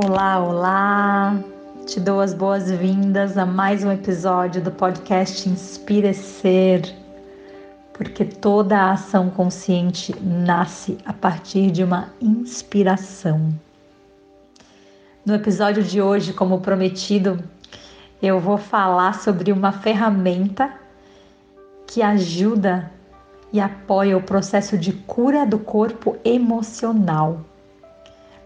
Olá, olá! Te dou as boas-vindas a mais um episódio do podcast Inspire Ser, porque toda a ação consciente nasce a partir de uma inspiração. No episódio de hoje, como prometido, eu vou falar sobre uma ferramenta que ajuda e apoia o processo de cura do corpo emocional.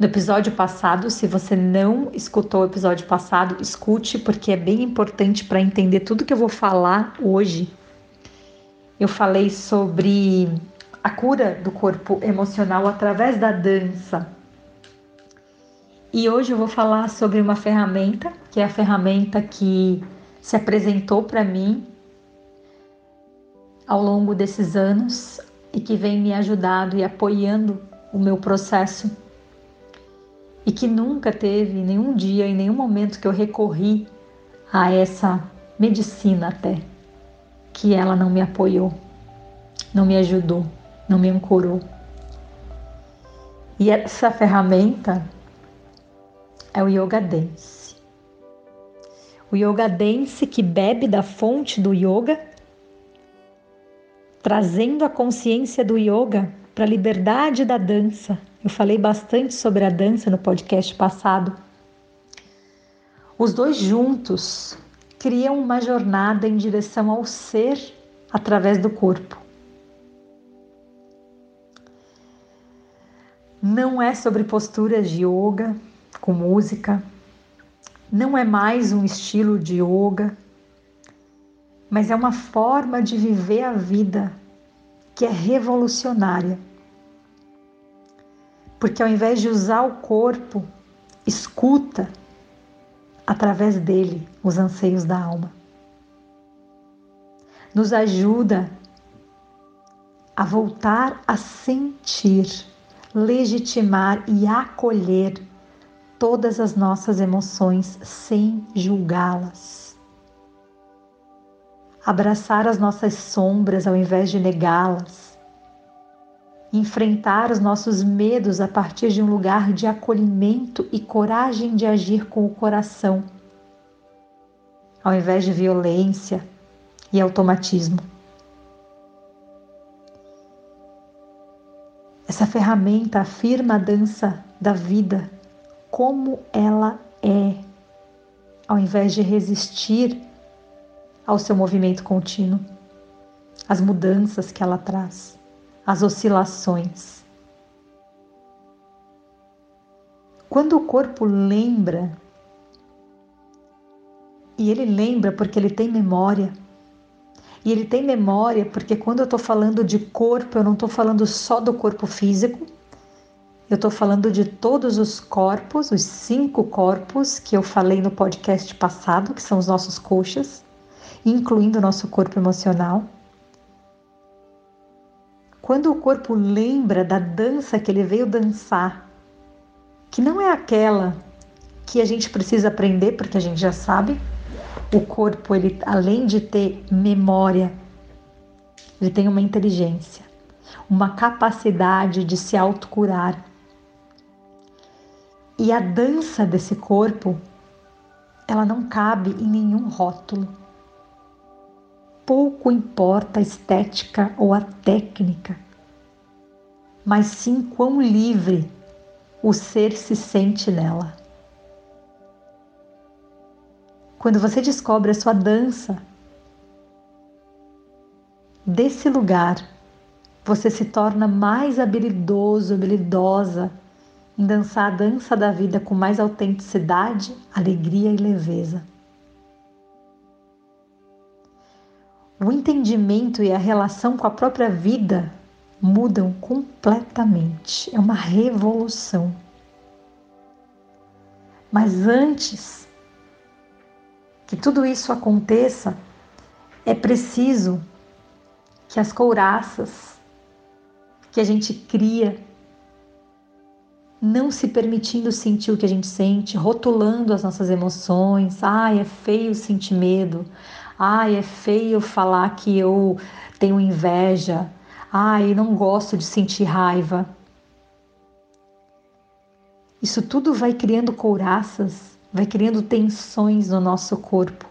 No episódio passado, se você não escutou o episódio passado, escute, porque é bem importante para entender tudo que eu vou falar hoje. Eu falei sobre a cura do corpo emocional através da dança. E hoje eu vou falar sobre uma ferramenta, que é a ferramenta que se apresentou para mim ao longo desses anos e que vem me ajudando e apoiando o meu processo e que nunca teve nenhum dia, em nenhum momento que eu recorri a essa medicina até, que ela não me apoiou, não me ajudou, não me ancorou. E essa ferramenta é o Yoga Dance. O Yoga Dance que bebe da fonte do yoga, trazendo a consciência do yoga para a liberdade da dança, eu falei bastante sobre a dança no podcast passado. Os dois juntos criam uma jornada em direção ao ser através do corpo. Não é sobre posturas de yoga com música, não é mais um estilo de yoga, mas é uma forma de viver a vida que é revolucionária porque ao invés de usar o corpo, escuta através dele os anseios da alma. Nos ajuda a voltar a sentir, legitimar e acolher todas as nossas emoções sem julgá-las. Abraçar as nossas sombras ao invés de negá-las enfrentar os nossos medos a partir de um lugar de acolhimento e coragem de agir com o coração, ao invés de violência e automatismo. Essa ferramenta afirma a dança da vida como ela é, ao invés de resistir ao seu movimento contínuo, às mudanças que ela traz as oscilações. Quando o corpo lembra, e ele lembra porque ele tem memória, e ele tem memória porque quando eu estou falando de corpo, eu não estou falando só do corpo físico, eu estou falando de todos os corpos, os cinco corpos que eu falei no podcast passado, que são os nossos coxas, incluindo o nosso corpo emocional. Quando o corpo lembra da dança que ele veio dançar, que não é aquela que a gente precisa aprender porque a gente já sabe, o corpo ele além de ter memória, ele tem uma inteligência, uma capacidade de se autocurar. E a dança desse corpo, ela não cabe em nenhum rótulo pouco importa a estética ou a técnica, mas sim quão livre o ser se sente nela. Quando você descobre a sua dança, desse lugar, você se torna mais habilidoso, habilidosa em dançar a dança da vida com mais autenticidade, alegria e leveza. O entendimento e a relação com a própria vida mudam completamente. É uma revolução. Mas antes que tudo isso aconteça, é preciso que as couraças que a gente cria, não se permitindo sentir o que a gente sente, rotulando as nossas emoções, ai, é feio sentir medo, Ai, é feio falar que eu tenho inveja. Ai, não gosto de sentir raiva. Isso tudo vai criando couraças, vai criando tensões no nosso corpo.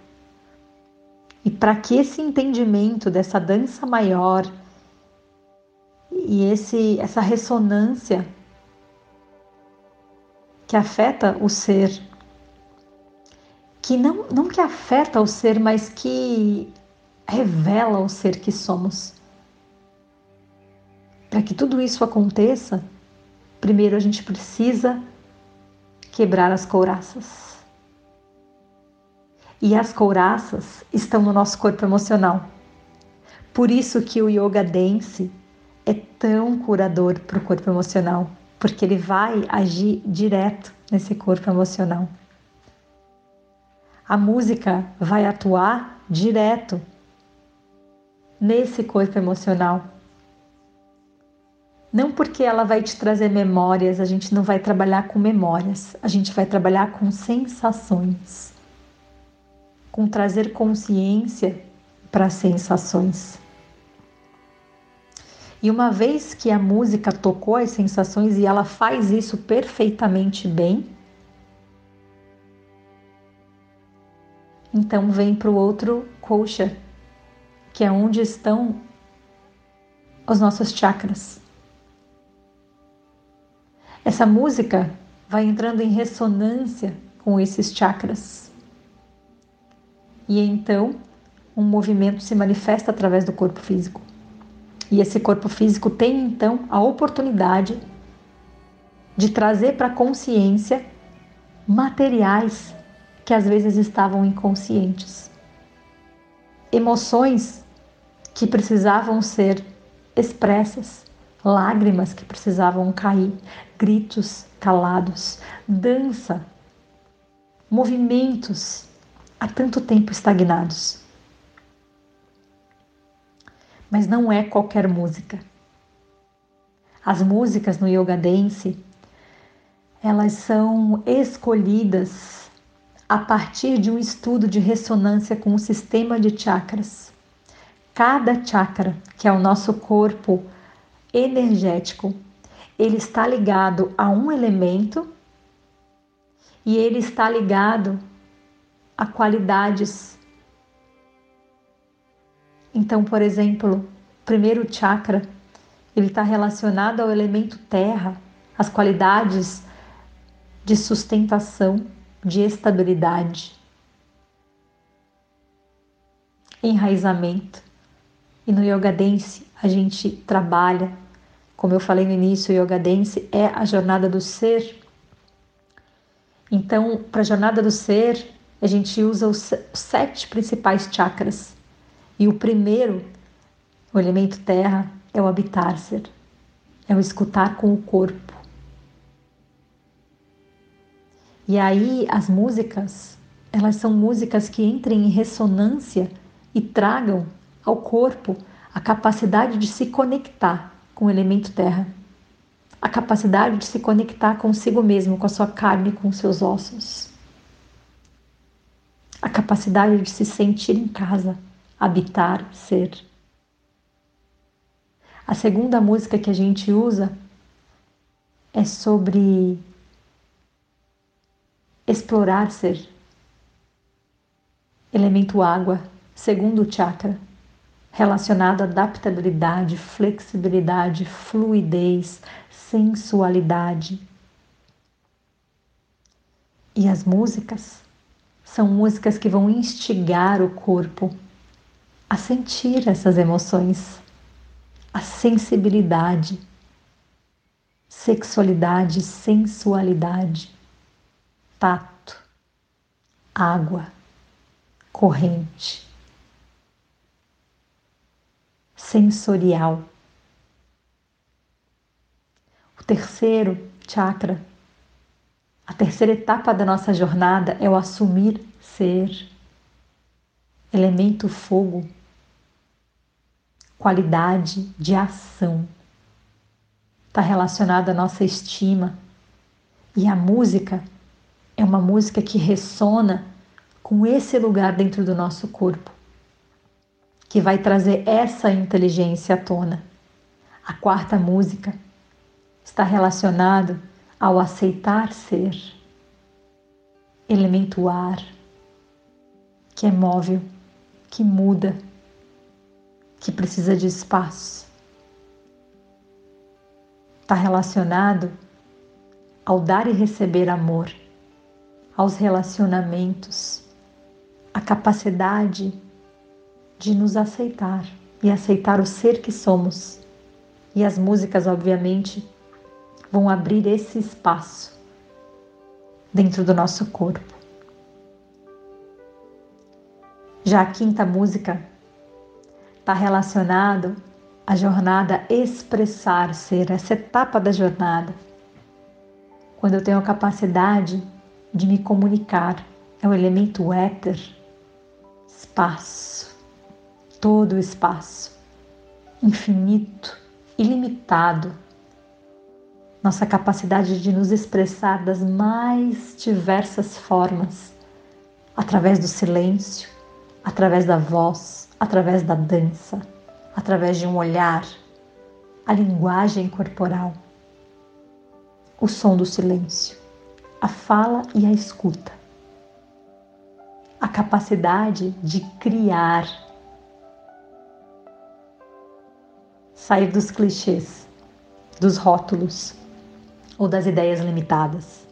E para que esse entendimento dessa dança maior e esse, essa ressonância que afeta o ser, que não, não que afeta o ser, mas que revela o ser que somos. Para que tudo isso aconteça, primeiro a gente precisa quebrar as couraças. E as couraças estão no nosso corpo emocional. Por isso que o yoga dance é tão curador para o corpo emocional, porque ele vai agir direto nesse corpo emocional. A música vai atuar direto nesse corpo emocional. Não porque ela vai te trazer memórias, a gente não vai trabalhar com memórias, a gente vai trabalhar com sensações, com trazer consciência para as sensações. E uma vez que a música tocou as sensações e ela faz isso perfeitamente bem, então vem para o outro coxa, que é onde estão os nossos chakras. Essa música vai entrando em ressonância com esses chakras. E então, um movimento se manifesta através do corpo físico. E esse corpo físico tem então a oportunidade de trazer para a consciência materiais que às vezes estavam inconscientes. Emoções que precisavam ser expressas, lágrimas que precisavam cair, gritos calados, dança, movimentos há tanto tempo estagnados mas não é qualquer música. As músicas no yoga dance, elas são escolhidas a partir de um estudo de ressonância com o sistema de chakras. Cada chakra, que é o nosso corpo energético, ele está ligado a um elemento e ele está ligado a qualidades então, por exemplo, o primeiro chakra, ele está relacionado ao elemento terra, as qualidades de sustentação, de estabilidade, enraizamento. E no Yoga Dance a gente trabalha, como eu falei no início, o Yoga Dance é a jornada do ser. Então, para a jornada do ser, a gente usa os sete principais chakras e o primeiro, o elemento terra, é o habitar-ser, é o escutar com o corpo. E aí as músicas, elas são músicas que entrem em ressonância e tragam ao corpo a capacidade de se conectar com o elemento terra, a capacidade de se conectar consigo mesmo, com a sua carne, com os seus ossos, a capacidade de se sentir em casa habitar, ser. A segunda música que a gente usa é sobre explorar ser. Elemento água, segundo chakra, relacionado à adaptabilidade, flexibilidade, fluidez, sensualidade. E as músicas são músicas que vão instigar o corpo a sentir essas emoções, a sensibilidade, sexualidade, sensualidade, tato, água, corrente, sensorial. O terceiro chakra, a terceira etapa da nossa jornada é o assumir ser, elemento fogo qualidade de ação. Está relacionado à nossa estima. E a música é uma música que ressona com esse lugar dentro do nosso corpo, que vai trazer essa inteligência à tona. A quarta música está relacionado ao aceitar ser elemento ar, que é móvel, que muda, que precisa de espaço. Está relacionado ao dar e receber amor, aos relacionamentos, a capacidade de nos aceitar e aceitar o ser que somos. E as músicas, obviamente, vão abrir esse espaço dentro do nosso corpo. Já a quinta música está relacionado à jornada expressar ser, essa etapa da jornada. Quando eu tenho a capacidade de me comunicar, é o elemento éter, espaço, todo o espaço, infinito, ilimitado. Nossa capacidade de nos expressar das mais diversas formas, através do silêncio, através da voz, através da dança, através de um olhar, a linguagem corporal, o som do silêncio, a fala e a escuta, a capacidade de criar, sair dos clichês, dos rótulos ou das ideias limitadas.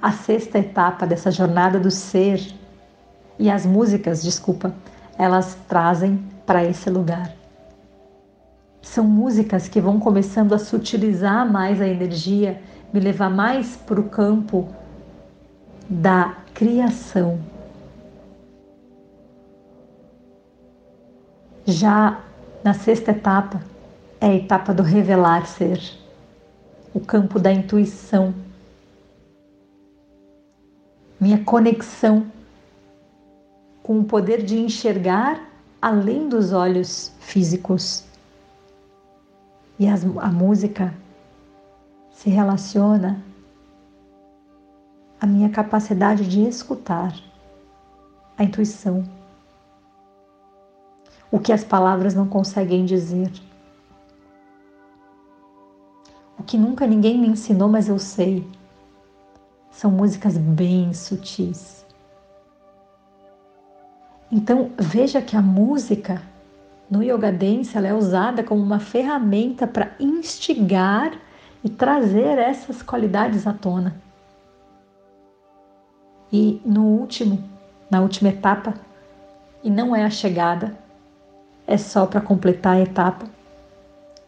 A sexta etapa dessa jornada do ser e as músicas, desculpa, elas trazem para esse lugar. São músicas que vão começando a sutilizar mais a energia, me levar mais para o campo da criação. Já na sexta etapa, é a etapa do revelar ser, o campo da intuição, minha conexão com o poder de enxergar além dos olhos físicos. E as, a música se relaciona à minha capacidade de escutar, a intuição, o que as palavras não conseguem dizer. O que nunca ninguém me ensinou, mas eu sei. São músicas bem sutis então veja que a música no Yoga Dance ela é usada como uma ferramenta para instigar e trazer essas qualidades à tona. E no último, na última etapa, e não é a chegada, é só para completar a etapa,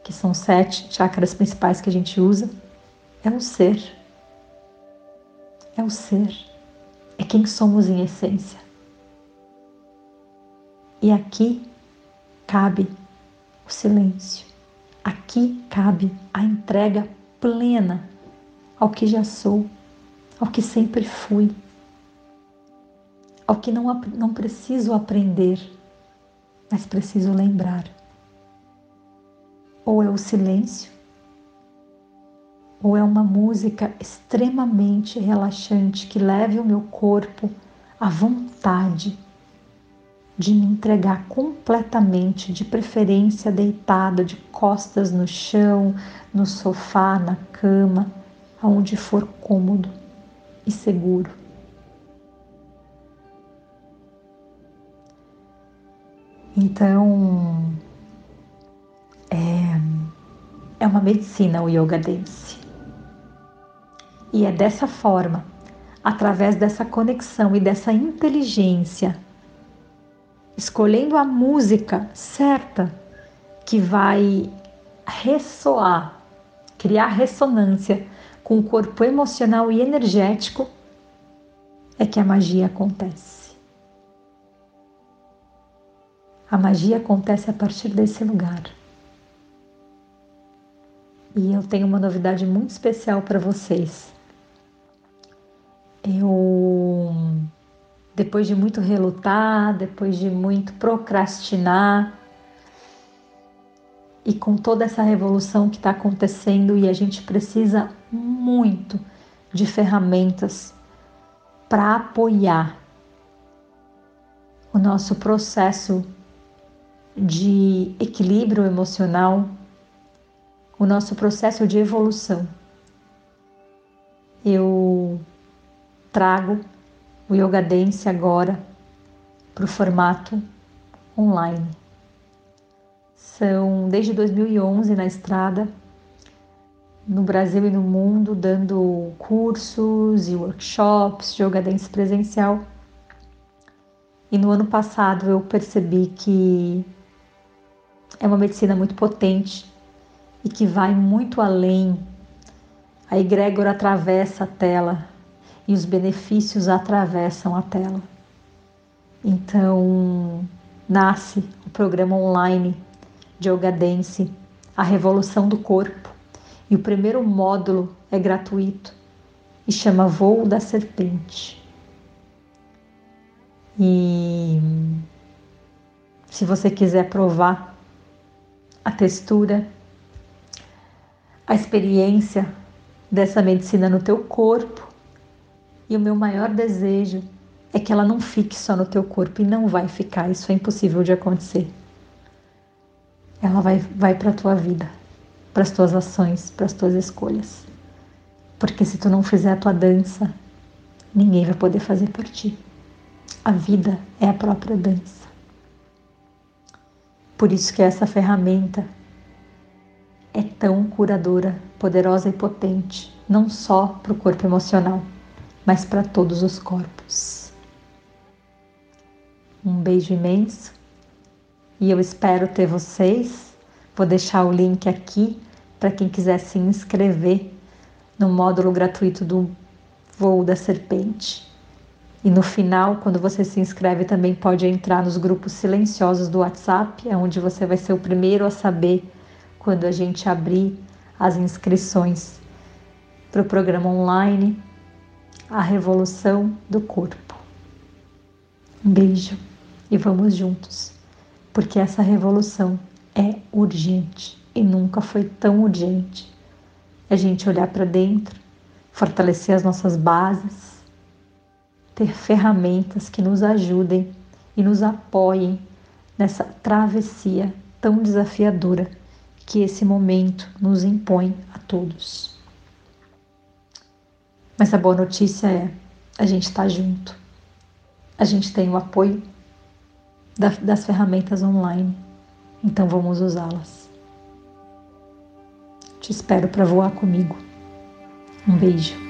que são sete chakras principais que a gente usa, é o ser. É o ser. É quem somos em essência. E aqui cabe o silêncio. Aqui cabe a entrega plena ao que já sou, ao que sempre fui, ao que não, não preciso aprender, mas preciso lembrar. Ou é o silêncio, ou é uma música extremamente relaxante que leve o meu corpo à vontade de me entregar completamente, de preferência deitada, de costas no chão, no sofá, na cama, aonde for cômodo e seguro. Então, é, é uma medicina o Yoga Dance. E é dessa forma, através dessa conexão e dessa inteligência escolhendo a música certa que vai ressoar, criar ressonância com o corpo emocional e energético, é que a magia acontece. A magia acontece a partir desse lugar. E eu tenho uma novidade muito especial para vocês. Eu depois de muito relutar, depois de muito procrastinar, e com toda essa revolução que está acontecendo, e a gente precisa muito de ferramentas para apoiar o nosso processo de equilíbrio emocional, o nosso processo de evolução. eu trago o Yoga Dance agora para o formato online. São desde 2011 na estrada, no Brasil e no mundo, dando cursos e workshops de Yoga Dance presencial. E no ano passado eu percebi que é uma medicina muito potente e que vai muito além. A egrégora atravessa a tela e os benefícios atravessam a tela. Então, nasce o programa online de Yoga Dance, A Revolução do Corpo. E o primeiro módulo é gratuito e chama Voo da Serpente. E se você quiser provar a textura, a experiência dessa medicina no teu corpo, e o meu maior desejo é que ela não fique só no teu corpo e não vai ficar, isso é impossível de acontecer. Ela vai, vai para a tua vida, para as tuas ações, para as tuas escolhas. Porque se tu não fizer a tua dança, ninguém vai poder fazer por ti. A vida é a própria dança. Por isso que essa ferramenta é tão curadora, poderosa e potente, não só para o corpo emocional, mas para todos os corpos. Um beijo imenso e eu espero ter vocês. Vou deixar o link aqui para quem quiser se inscrever no módulo gratuito do Voo da Serpente. E no final, quando você se inscreve, também pode entrar nos grupos silenciosos do WhatsApp, é onde você vai ser o primeiro a saber quando a gente abrir as inscrições para o programa online A Revolução do Corpo. Um beijo e vamos juntos, porque essa revolução é urgente e nunca foi tão urgente. A gente olhar para dentro, fortalecer as nossas bases, ter ferramentas que nos ajudem e nos apoiem nessa travessia tão desafiadora que esse momento nos impõe a todos. Mas a boa notícia é: a gente está junto, a gente tem o apoio das ferramentas online, então vamos usá-las. Te espero para voar comigo. Um beijo.